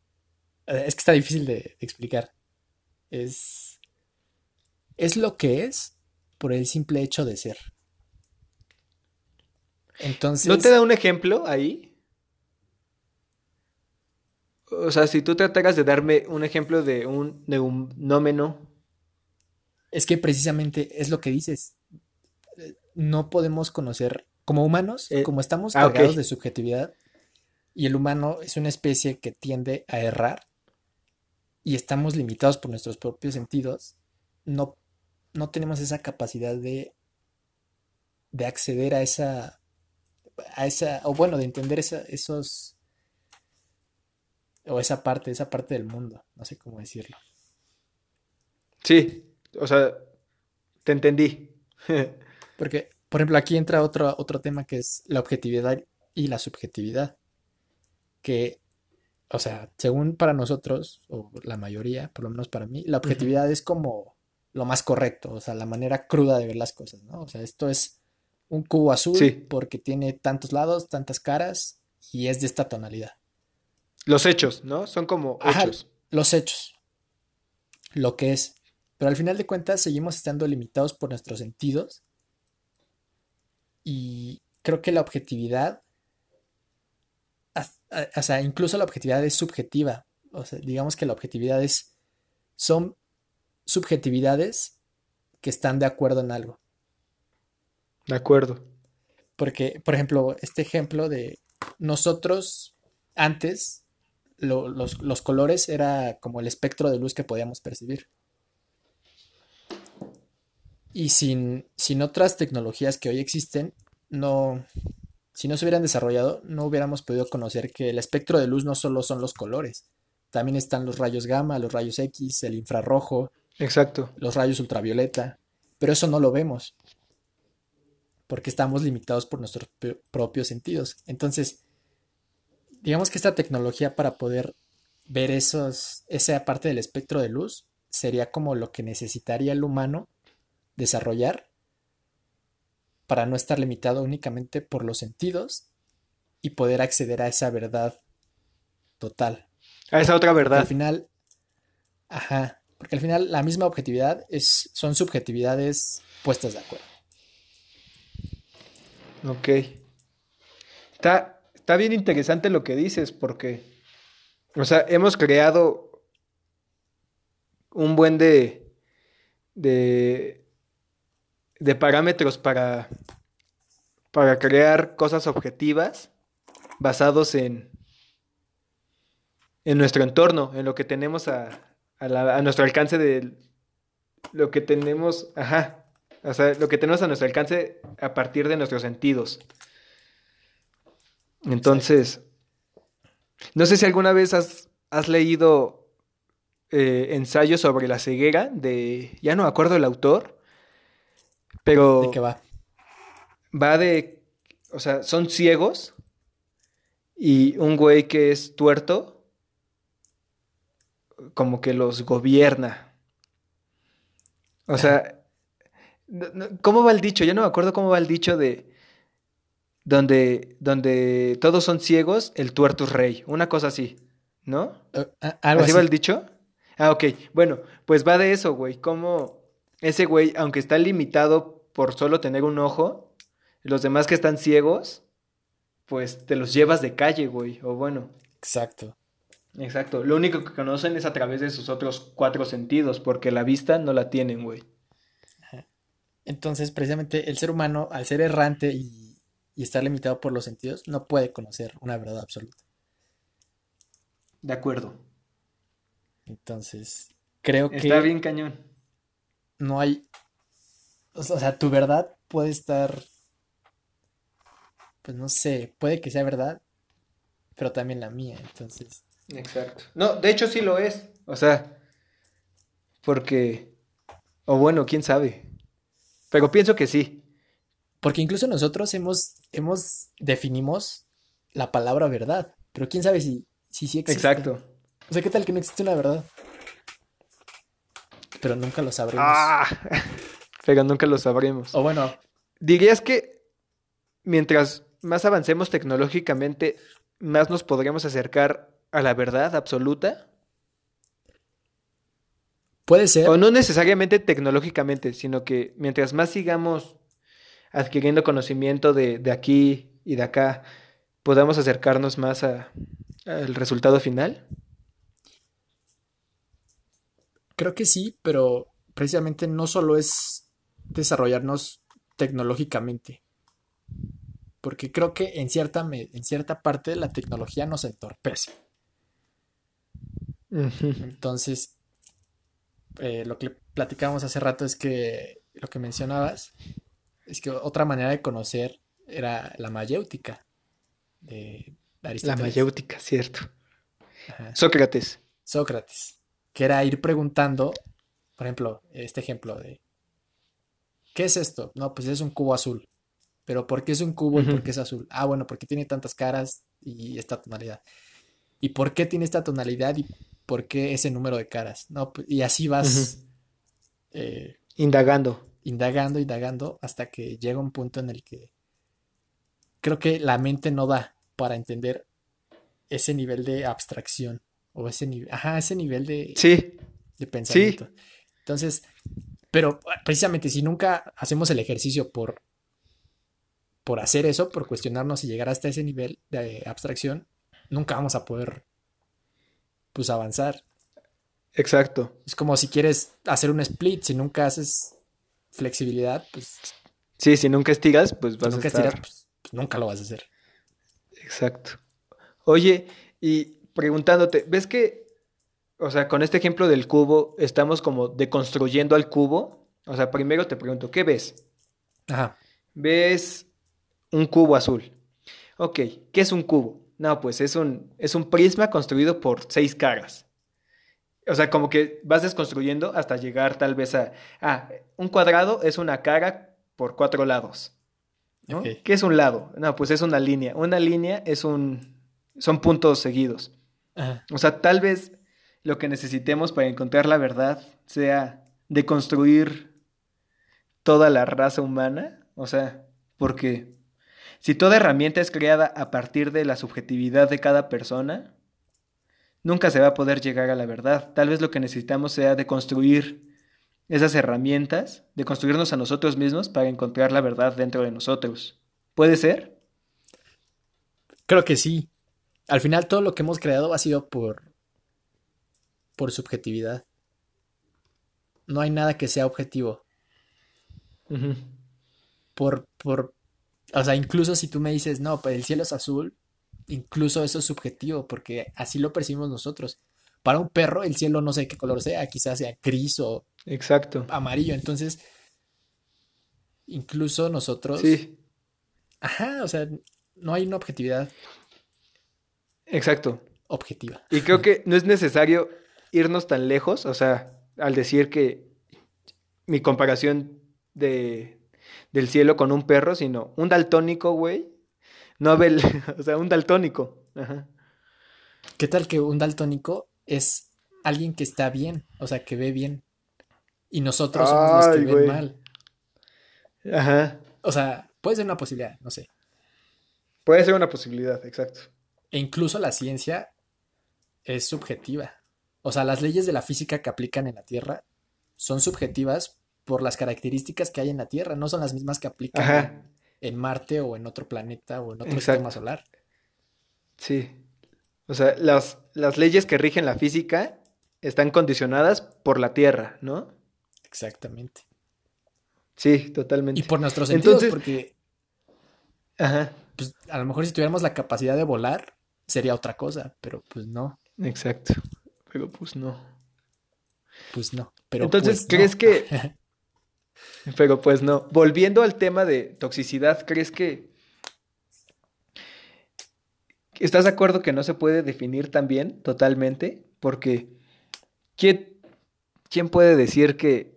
eh, es que está difícil de, de explicar. Es, es lo que es por el simple hecho de ser. Entonces, ¿No te da un ejemplo ahí? O sea, si tú trataras de darme un ejemplo de un neumnómeno. es que precisamente es lo que dices. No podemos conocer, como humanos, Eh, como estamos ah, cargados de subjetividad, y el humano es una especie que tiende a errar, y estamos limitados por nuestros propios sentidos, no, no tenemos esa capacidad de, de acceder a esa, a esa, o bueno, de entender esa, esos, o esa parte, esa parte del mundo, no sé cómo decirlo. Sí, o sea, te entendí. Porque, por ejemplo, aquí entra otro, otro tema que es la objetividad y la subjetividad. Que, o sea, según para nosotros, o la mayoría, por lo menos para mí, la objetividad es como lo más correcto, o sea, la manera cruda de ver las cosas, ¿no? O sea, esto es un cubo azul Sí. porque tiene tantos lados, tantas caras y es de esta tonalidad. Los hechos, ¿no? Son como Ajá, hechos. los hechos, lo que es. Pero al final de cuentas seguimos estando limitados por nuestros sentidos y creo que la objetividad, a- o sea, incluso la objetividad es subjetiva. O sea, digamos que la objetividad es, son subjetividades que están de acuerdo en algo. De acuerdo. Porque, por ejemplo, este ejemplo de nosotros antes, lo- los, los colores era como el espectro de luz que podíamos percibir. Y sin, sin otras tecnologías que hoy existen, no, si no se hubieran desarrollado, no hubiéramos podido conocer que el espectro de luz no solo son los colores, también están los rayos gamma, los rayos X, el infrarrojo, Exacto. los rayos ultravioleta, pero eso no lo vemos, porque estamos limitados por nuestros propios sentidos. Entonces, digamos que esta tecnología para poder ver esos, esa parte del espectro de luz sería como lo que necesitaría el humano desarrollar para no estar limitado únicamente por los sentidos y poder acceder a esa verdad total. A esa otra Porque al verdad. final, ajá, porque al final la misma objetividad es, son subjetividades puestas de acuerdo. Ok. Está, está bien interesante lo que dices porque, o sea, hemos creado un buen de, de, de parámetros para, para crear cosas objetivas basados en, en nuestro entorno, en lo que tenemos a, a, nuestro alcance de lo que tenemos, ajá, o sea, lo que tenemos a nuestro alcance a partir de nuestros sentidos. Entonces, No sé si alguna vez has, has leído eh, ensayos sobre la ceguera de, ya no me acuerdo el autor, pero... ¿De qué va? Va de, o sea, son ciegos y un güey que es tuerto, como que los gobierna. O sea, ¿cómo va el dicho? Ya no me acuerdo cómo va el dicho de donde, donde todos son ciegos, el tuerto es rey. Una cosa así, ¿no? Eh, algo ¿Así va el dicho? Ah, ok. Bueno, pues va de eso, güey. Como ese güey, aunque está limitado por solo tener un ojo, los demás que están ciegos, pues te los llevas de calle, güey. O bueno. Exacto. Exacto. Lo único que conocen es a través de sus otros cuatro sentidos, porque la vista no la tienen, güey. Entonces, precisamente el ser humano, al ser errante y, y estar limitado por los sentidos, no puede conocer una verdad absoluta. De acuerdo. Entonces, creo que... Está bien cañón. No hay... O sea, tu verdad puede estar... Pues no sé, puede que sea verdad, pero también la mía, entonces... Exacto. No, de hecho sí lo es. O sea, porque... O bueno, quién sabe. Pero pienso que sí. Porque incluso nosotros hemos, hemos, definimos la palabra verdad, pero quién sabe si, si sí existe. Exacto. O sea, ¿qué tal que no existe una verdad? Pero nunca lo sabremos. Ah, pero nunca lo sabremos. O bueno. ¿Dirías que mientras más avancemos tecnológicamente, más nos podríamos acercar a la verdad absoluta? Puede ser. O no necesariamente tecnológicamente, sino que mientras más sigamos adquiriendo conocimiento de, de aquí y de acá, podamos acercarnos más al resultado final. Creo que sí, pero precisamente no solo es desarrollarnos tecnológicamente. Porque creo que en cierta, en cierta parte la tecnología nos entorpece. Entonces, eh, lo que platicábamos hace rato es que lo que mencionabas es que otra manera de conocer era la mayéutica de Aristóteles. La mayéutica, cierto. Sócrates. Sócrates, que era ir preguntando, por ejemplo, este ejemplo de ¿qué es esto? No, pues es un cubo azul. Pero ¿por qué es un cubo y por qué es azul? Ah, bueno, porque tiene tantas caras y esta tonalidad. ¿Y por qué tiene esta tonalidad y por qué ese número de caras? No, pues, y así vas eh, indagando. Indagando, indagando, hasta que llega un punto en el que creo que la mente no da para entender ese nivel de abstracción o ese nivel, ajá, ese nivel de, sí. de pensamiento. Entonces, pero precisamente si nunca hacemos el ejercicio por, por hacer eso, por cuestionarnos y llegar hasta ese nivel de abstracción, nunca vamos a poder pues avanzar. Exacto. Es como si quieres hacer un split, si nunca haces flexibilidad, pues Sí, si nunca estiras, pues vas a estar... Pues, pues, nunca lo vas a hacer. Exacto. Oye, y preguntándote, ¿ves que, o sea, con este ejemplo del cubo, estamos como deconstruyendo al cubo? O sea, primero te pregunto, ¿qué ves? Ajá. ¿Ves un cubo azul? Ok, ¿qué es un cubo? No, pues es un, es un prisma construido por seis caras. O sea, como que vas desconstruyendo hasta llegar tal vez a... Ah, un cuadrado es una cara por cuatro lados. ¿Qué es un lado? No, pues es una línea. Una línea es un... son puntos seguidos. O sea, tal vez lo que necesitemos para encontrar la verdad sea deconstruir toda la raza humana. O sea, porque si toda herramienta es creada a partir de la subjetividad de cada persona, nunca se va a poder llegar a la verdad. Tal vez lo que necesitamos sea deconstruir esas herramientas de construirnos a nosotros mismos para encontrar la verdad dentro de nosotros. ¿Puede ser? Creo que sí. Al final todo lo que hemos creado ha sido por por subjetividad. No hay nada que sea objetivo. Por por o sea, incluso si tú me dices, "No, pues el cielo es azul", incluso eso es subjetivo porque así lo percibimos nosotros. Para un perro el cielo no sé qué color sea, quizás sea gris o Exacto. amarillo. Entonces, incluso nosotros. Sí. Ajá, o sea, no hay una objetividad. Exacto. objetiva. Y creo que no es necesario irnos tan lejos, o sea, al decir que mi comparación de, del cielo con un perro, sino un daltónico, güey, no ve, el, o sea, un daltónico. Ajá. ¿Qué tal que un daltónico es alguien que está bien, o sea, que ve bien? Y nosotros somos los que Ay, ven güey. mal. Ajá. O sea, puede ser una posibilidad, no sé. Puede ser una posibilidad, exacto. E incluso la ciencia es subjetiva. O sea, las leyes de la física que aplican en la Tierra son subjetivas por las características que hay en la Tierra, no son las mismas que aplican Ajá. En, Marte o en otro planeta o en otro Exacto. sistema solar. Sí. O sea, las, las leyes que rigen la física están condicionadas por la Tierra, ¿no? Exactamente. Sí, totalmente. Y por nuestros sentidos, Entonces- porque Ajá. pues, a lo mejor si tuviéramos la capacidad de volar, sería otra cosa, pero pues no, Exacto. Pero pues no. pues no. Pero Entonces, pues, no. ¿crees que... Pero pues no. Volviendo al tema de toxicidad, ¿crees que... ¿Estás de acuerdo que no se puede definir también totalmente? Porque ¿quién, quién puede decir que,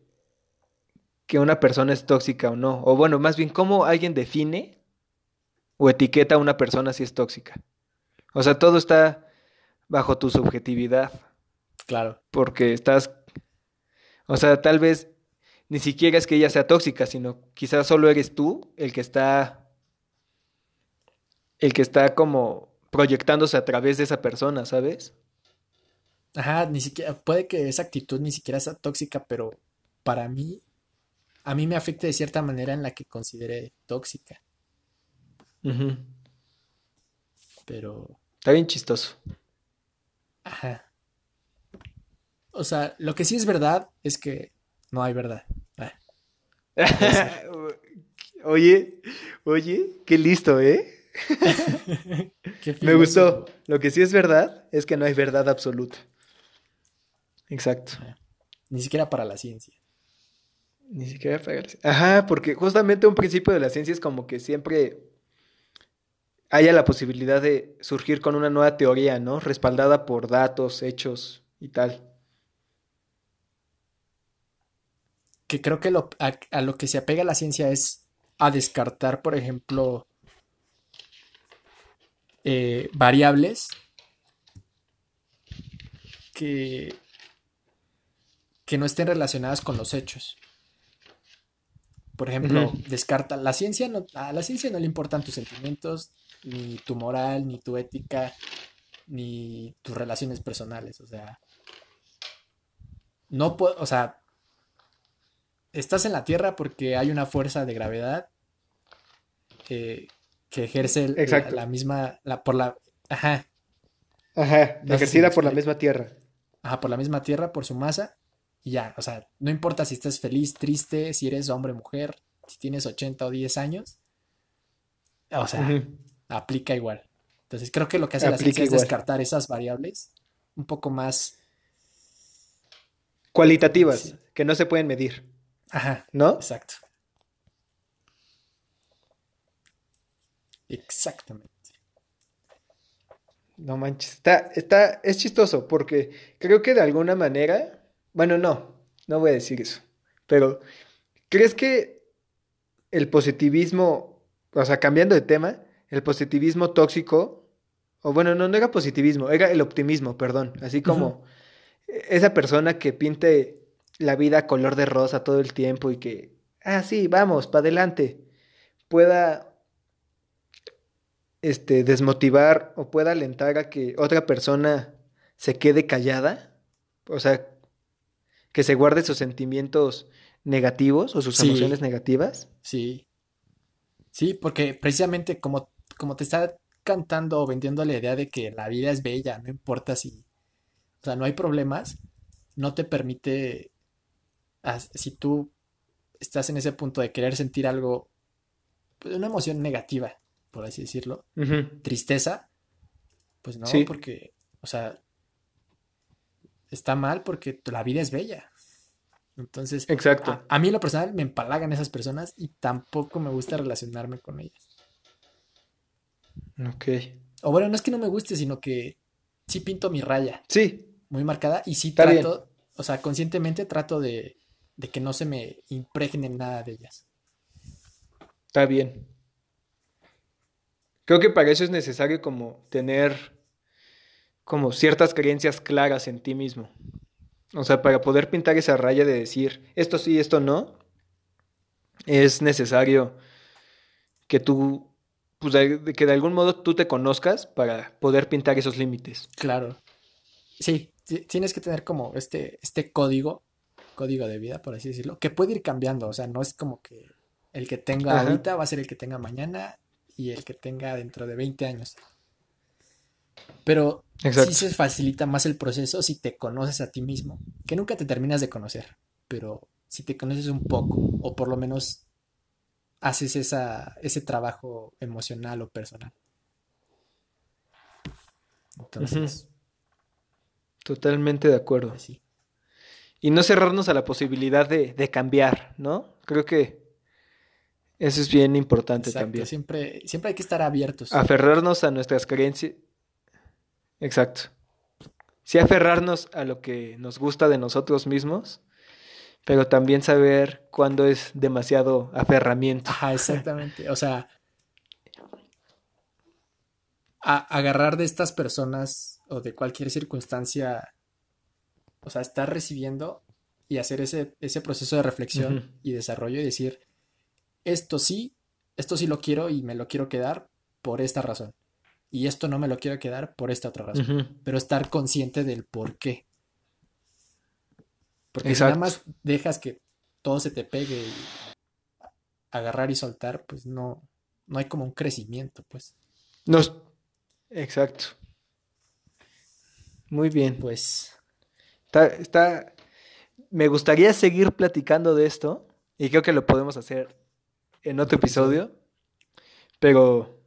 que una persona es tóxica o no? O bueno, más bien, ¿cómo alguien define o etiqueta a una persona si es tóxica? O sea, todo está bajo tu subjetividad Claro, porque estás, o sea, tal vez ni siquiera es que ella sea tóxica, sino quizás solo eres tú el que está, el que está como proyectándose a través de esa persona, ¿sabes? ajá, ni siquiera, puede que esa actitud ni siquiera sea tóxica, pero para mí, a mí me afecta de cierta manera en la que considere tóxica, Ujú. pero, Está bien chistoso. ajá. O sea, lo que sí es verdad es que no hay verdad. Ah, Oye, oye, qué listo, ¿eh? qué Me gustó. Lo que sí es verdad es que no hay verdad absoluta. Exacto. Ni siquiera para la ciencia. Ni siquiera para la ci- Ajá, porque justamente un principio de la ciencia es como que siempre haya la posibilidad de surgir con una nueva teoría, ¿no? Respaldada por datos, hechos y tal. Que creo que lo, a, a lo que se apega la ciencia es a descartar, por ejemplo, eh, variables que, que no estén relacionadas con los hechos. Por ejemplo, descarta, la ciencia no, a la ciencia no le importan tus sentimientos, ni tu moral, ni tu ética, ni tus relaciones personales. O sea, no puedo, o sea, estás en la Tierra porque hay una fuerza de gravedad eh, que ejerce el- la, misma, la, por la, ajá, Ajá, No sé si ejercida por la misma tierra. ajá, por la misma Tierra, por su masa, y ya, o sea, no importa si estás feliz, triste, si eres hombre, mujer, si tienes 80 o 10 años, o sea, aplica igual. Entonces creo que lo que hace la ciencia es descartar esas variables un poco más, Cualitativas, Sí. que no se pueden medir, ajá, ¿no? exacto. Exactamente. No manches, está, está, es chistoso porque creo que de alguna manera, bueno, no, no voy a decir eso, pero ¿crees que el positivismo, o sea, cambiando de tema, el positivismo tóxico, o bueno, no, no era positivismo, era el optimismo, perdón, así como esa persona que pinte la vida color de rosa todo el tiempo y que, ah, sí, vamos, para adelante, pueda este, desmotivar o pueda alentar a que otra persona se quede callada, o sea, que se guarde sus sentimientos negativos o sus Sí. emociones negativas. Sí. Sí, porque precisamente como, como te está cantando o vendiendo la idea de que la vida es bella, no importa si, o sea, no hay problemas, no te permite, si tú estás en ese punto de querer sentir algo, pues, una emoción negativa, por así decirlo, tristeza, pues no, Sí. porque, o sea, está mal porque la vida es bella. Entonces, Exacto. a, a mí en lo personal me empalagan esas personas y tampoco me gusta relacionarme con ellas. Ok. O bueno, no es que no me guste, sino que sí pinto mi raya. Sí. Muy marcada y sí Está trato, o sea, conscientemente trato de, de que no se me impregne nada de ellas. Está bien. Creo que para eso es necesario como tener como ciertas creencias claras en ti mismo. O sea, para poder pintar esa raya de decir esto sí, esto no, es necesario que tú, pues de- que de algún modo tú te conozcas para poder pintar esos límites. Claro. Sí, ti- tienes que tener como este, este código, código de vida, por así decirlo, que puede ir cambiando. O sea, no es como que el que tenga Ajá. ahorita va a ser el que tenga mañana y el que tenga dentro de 20 años. Pero Exacto. sí se facilita más el proceso si te conoces a ti mismo, que nunca te terminas de conocer, pero si te conoces un poco, o por lo menos haces esa, ese trabajo emocional o personal. Entonces, Totalmente de acuerdo. pues sí. Y no cerrarnos a la posibilidad de, de cambiar, ¿no? Creo que eso es bien importante Exacto, también. siempre, siempre hay que estar abiertos. Aferrarnos a nuestras creencias. Exacto. Sí, aferrarnos a lo que nos gusta de nosotros mismos, pero también saber cuándo es demasiado aferramiento. Ajá, exactamente. O sea, a- agarrar de estas personas o de cualquier circunstancia, o sea, estar recibiendo y hacer ese, ese proceso de reflexión y desarrollo y decir, esto sí, esto sí lo quiero y me lo quiero quedar por esta razón. Y esto no me lo quiero quedar por esta otra razón. Pero estar consciente del por qué. Porque si nada más dejas que todo se te pegue y agarrar y soltar, pues no, no hay como un crecimiento, pues. Nos... Exacto. Muy bien. Pues Está, está- Me gustaría seguir platicando de esto y creo que lo podemos hacer en otro episodio, pero,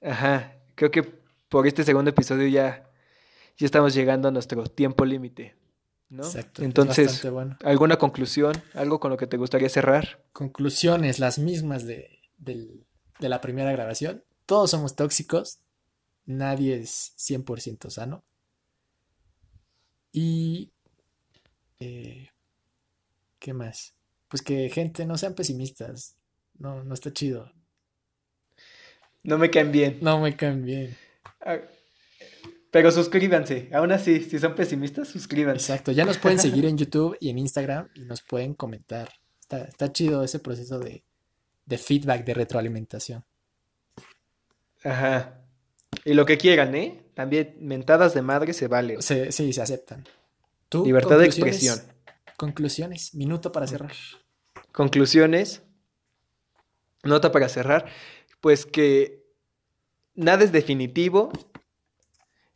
ajá, creo que por este segundo episodio ya, ya estamos llegando a nuestro tiempo límite, ¿no? exacto, es Entonces, bueno. ¿alguna conclusión? ¿Algo con lo que te gustaría cerrar? Conclusiones, las mismas de, de la primera grabación. Todos somos tóxicos, nadie es 100% sano. Y... eh, ¿qué más? Pues que gente, no sean pesimistas. No, no está chido. No me caen bien. No me caen bien. Ah, Pero suscríbanse. Aún así, si son pesimistas, suscríbanse. Exacto, ya nos pueden seguir en YouTube y en Instagram y nos pueden comentar. Está, está chido ese proceso de, de feedback, de retroalimentación. Ajá. Y lo que quieran, ¿eh? También mentadas de madre se valen. Se- sí, se aceptan. ¿Tú, Libertad de expresión. Conclusiones, minuto para cerrar. Conclusiones. Nota para cerrar. Pues que nada es definitivo.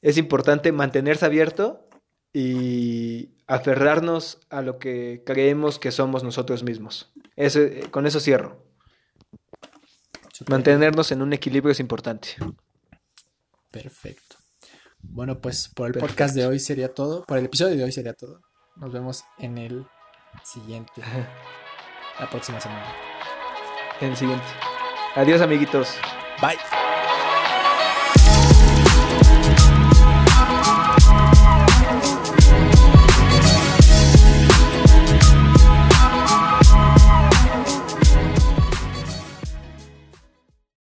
Es importante mantenerse abierto y aferrarnos a lo que creemos que somos nosotros mismos. Eso- eh, con eso cierro. Mantenernos en un equilibrio es importante. Perfecto. Bueno, pues por el Perfecto. podcast de hoy sería todo. Por el episodio de hoy sería todo. Nos vemos en el siguiente, la próxima semana. En el siguiente. Adiós, amiguitos. Bye.